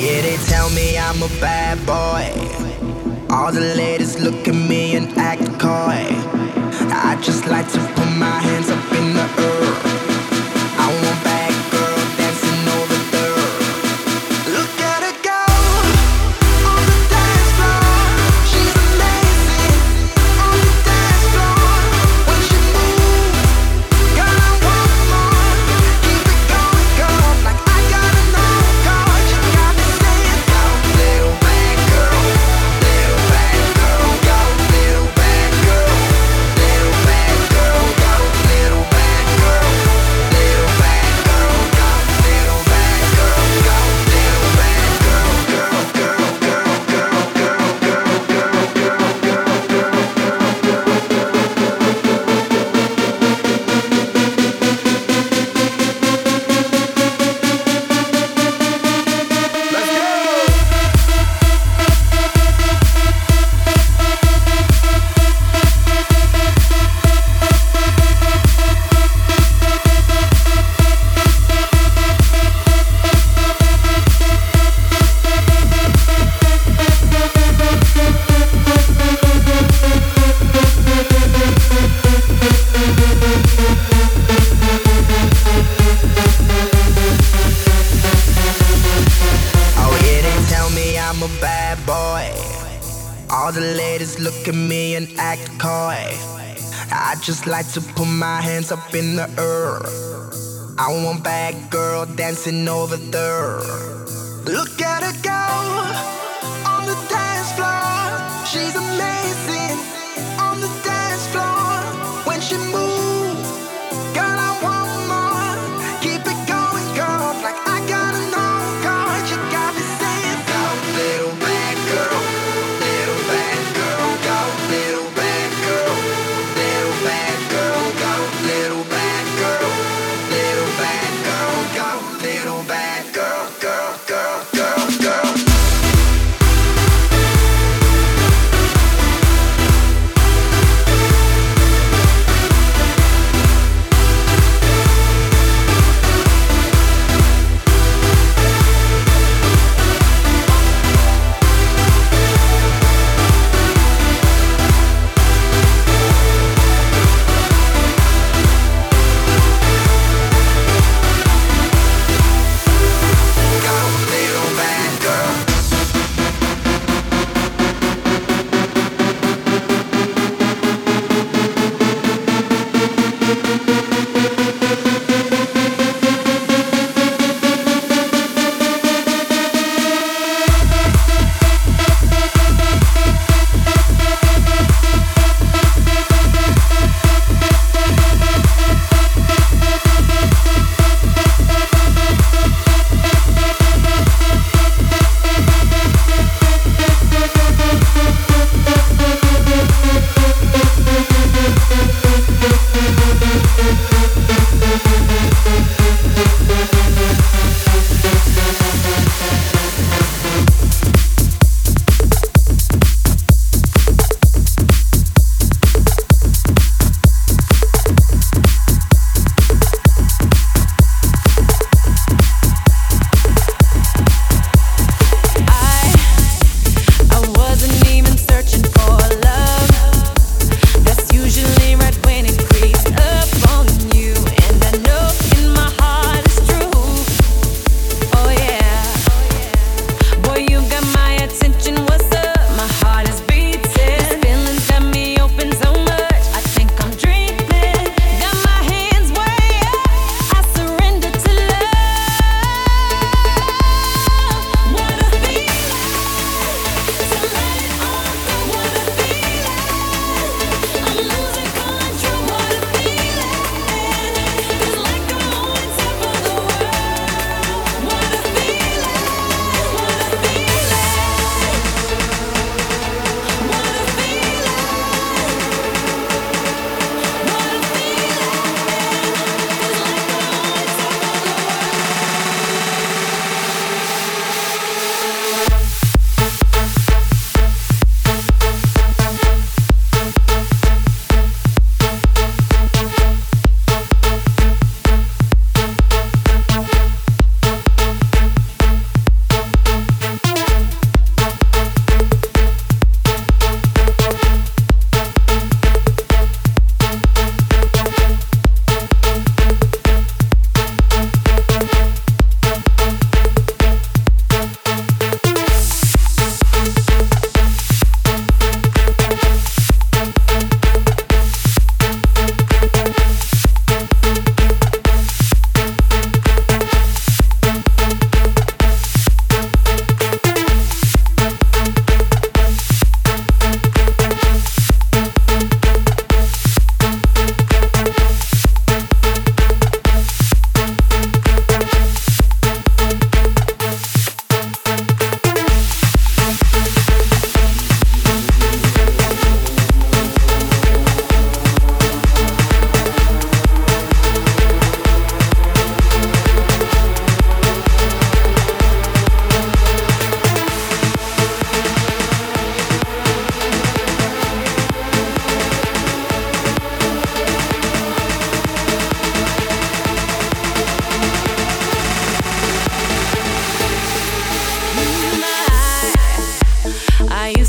yeah, they tell me I'm a bad boy. All the ladies look at me and act coy. I just like to put my hands up. Up in the air. I want bad girl dancing over there.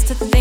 to think.